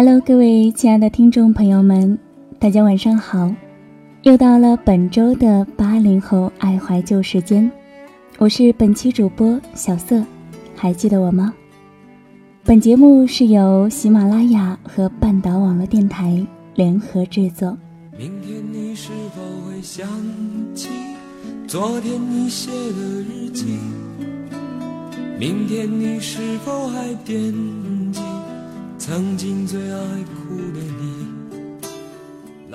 Hello，各位亲爱的听众朋友们。大家晚上好，又到了本周的八零后爱怀旧时间，我是本期主播小色，还记得我吗？本节目是由喜马拉雅和半岛网络电台联合制作。明天你是否会想起昨天你写的日记？明天你是否还惦记曾经最爱哭的你？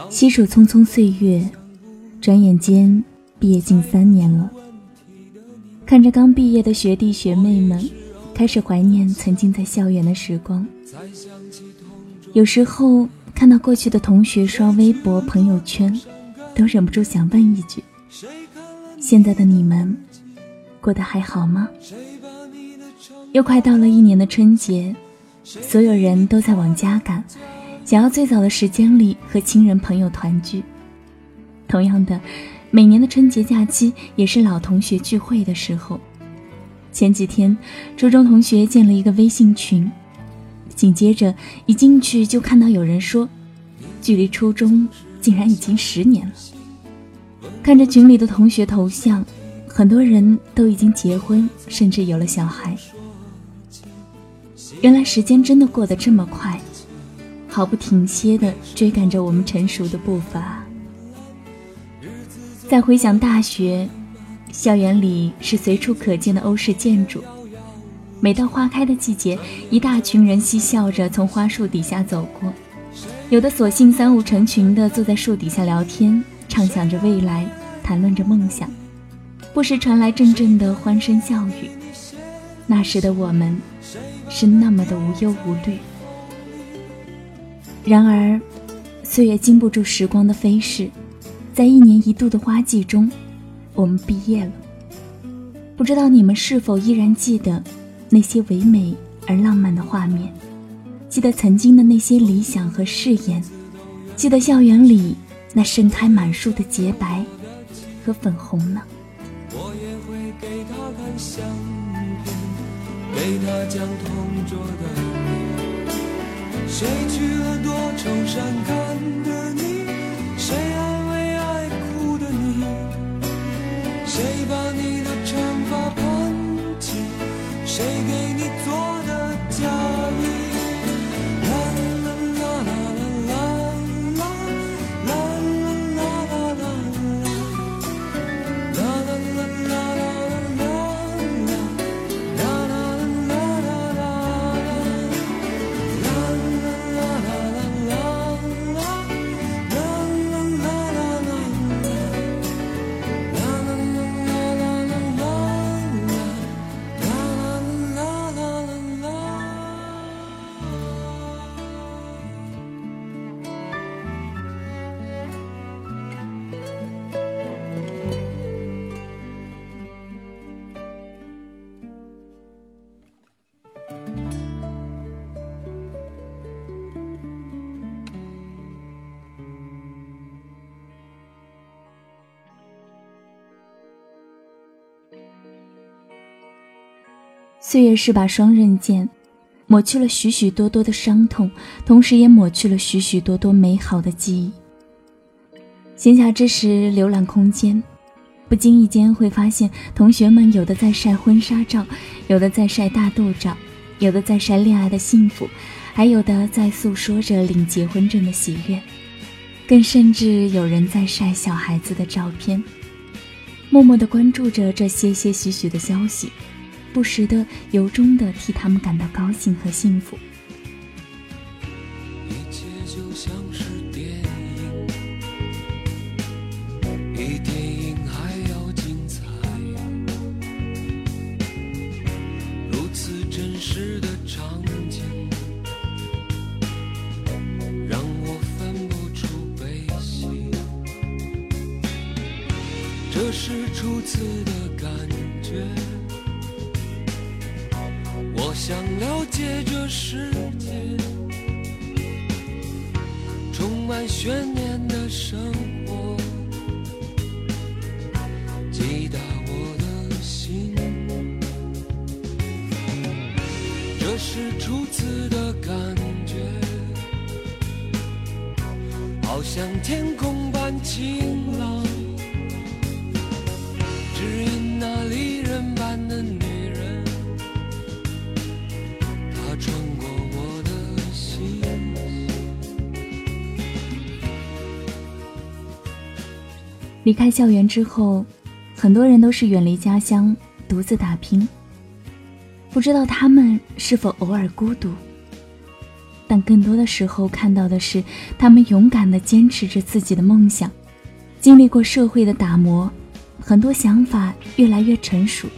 细数匆匆岁月，转眼间毕业近三年了。看着刚毕业的学弟学妹们，开始怀念曾经在校园的时光。有时候看到过去的同学刷微博、朋友圈，都忍不住想问一句：现在的你们过得还好吗？又快到了一年的春节，所有人都在往家赶。想要最早的时间里和亲人朋友团聚。同样的，每年的春节假期也是老同学聚会的时候。前几天，初中同学建了一个微信群，紧接着一进去就看到有人说，距离初中竟然已经十年了。看着群里的同学头像，很多人都已经结婚，甚至有了小孩。原来时间真的过得这么快。毫不停歇地追赶着我们成熟的步伐。再回想大学，校园里是随处可见的欧式建筑。每到花开的季节，一大群人嬉笑着从花树底下走过，有的索性三五成群地坐在树底下聊天，畅想着未来，谈论着梦想，不时传来阵阵的欢声笑语。那时的我们，是那么的无忧无虑。然而，岁月经不住时光的飞逝，在一年一度的花季中，我们毕业了。不知道你们是否依然记得那些唯美而浪漫的画面，记得曾经的那些理想和誓言，记得校园里那盛开满树的洁白和粉红呢？我也会给他看相，陪他讲同桌的你谁娶了多愁善感的你？岁月是把双刃剑，抹去了许许多多的伤痛，同时也抹去了许许多多美好的记忆。闲暇之时浏览空间，不经意间会发现，同学们有的在晒婚纱照，有的在晒大肚照，有的在晒恋爱的幸福，还有的在诉说着领结婚证的喜悦，更甚至有人在晒小孩子的照片。默默地关注着这些些许许的消息。不时的，由衷的替他们感到高兴和幸福。一切就像是电影比电影还要精彩。如此真实的场景，让我分不出悲喜。这是初次的我想了解这世界。充满悬念的生活，击打我的心。这是初次的感觉，好像天空般晴朗，离开校园之后，很多人都是远离家乡，独自打拼。不知道他们是否偶尔孤独，但更多的时候看到的是他们勇敢地坚持着自己的梦想。经历过社会的打磨，很多想法越来越成熟，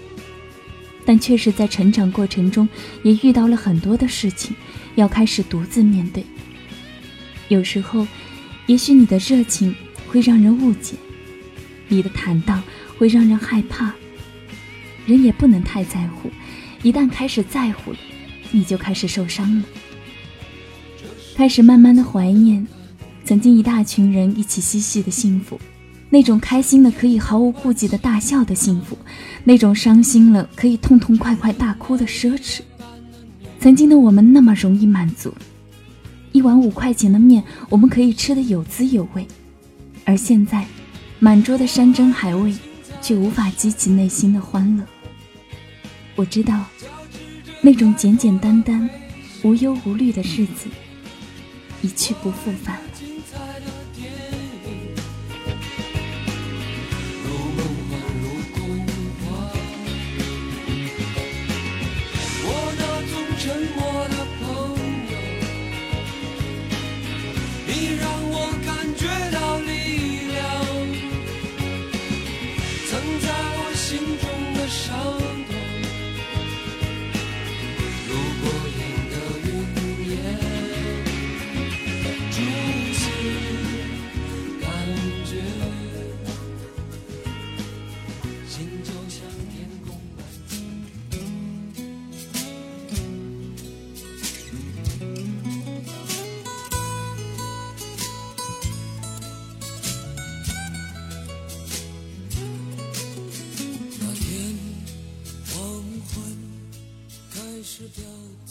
但确实在成长过程中也遇到了很多的事情，要开始独自面对。有时候，也许你的热情会让人误解。你的坦荡会让人害怕，人也不能太在乎，一旦开始在乎了，你就开始受伤了，开始慢慢的怀念曾经一大群人一起嬉戏的幸福，那种开心的可以毫无顾忌的大笑的幸福，那种伤心了可以痛痛快快大哭的奢侈。曾经的我们那么容易满足，一碗五块钱的面我们可以吃得有滋有味，而现在。满桌的山珍海味，却无法激起内心的欢乐。我知道，那种简简单单、无忧无虑的日子，一去不复返。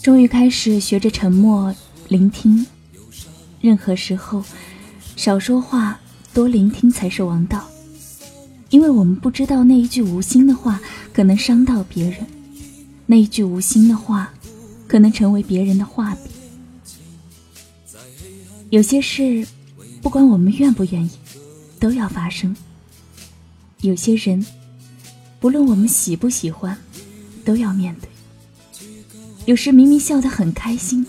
终于开始学着沉默聆听，任何时候少说话，多聆听才是王道。因为我们不知道那一句无心的话可能伤到别人，那一句无心的话可能成为别人的画笔。有些事，不管我们愿不愿意，都要发生。有些人，不论我们喜不喜欢，都要面对。有时明明笑得很开心，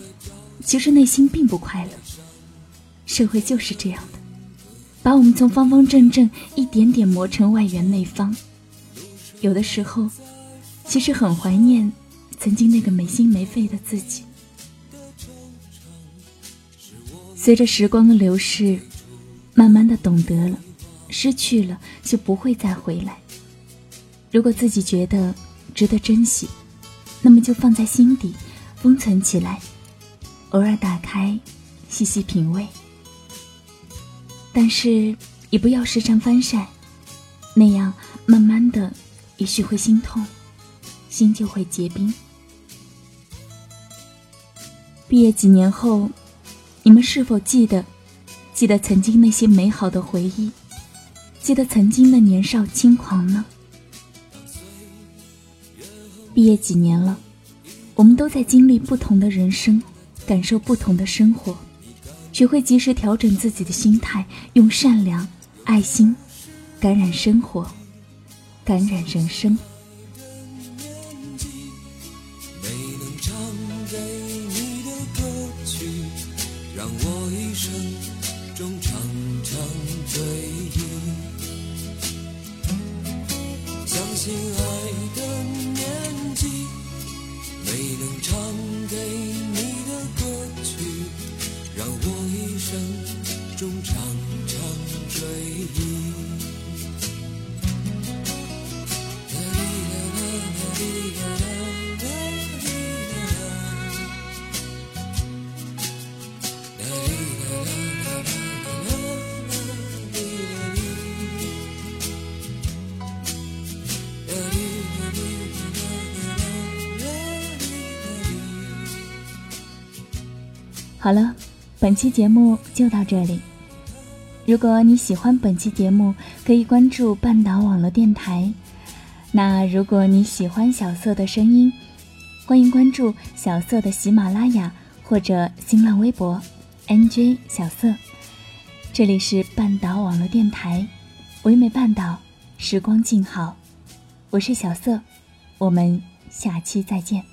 其实内心并不快乐。社会就是这样的，把我们从方方正正一点点磨成外圆内方。有的时候，其实很怀念曾经那个没心没肺的自己。随着时光的流逝，慢慢的懂得了，失去了就不会再回来。如果自己觉得值得珍惜。那么就放在心底，封存起来，偶尔打开，细细品味。但是也不要时常翻晒，那样慢慢的，也许会心痛，心就会结冰。毕业几年后，你们是否记得，记得曾经那些美好的回忆，记得曾经的年少轻狂呢？毕业几年了，我们都在经历不同的人生，感受不同的生活，学会及时调整自己的心态，用善良、爱心感染生活，感染人生。让我一生中常常追忆。亲爱，没能唱给你的歌曲，让我一生中常常追忆。好了，本期节目就到这里。如果你喜欢本期节目，可以关注半岛网络电台。那如果你喜欢小色的声音，欢迎关注小色的喜马拉雅或者新浪微博 “nj 小色”。这里是半岛网络电台，唯美半岛，时光静好。我是小色，我们下期再见。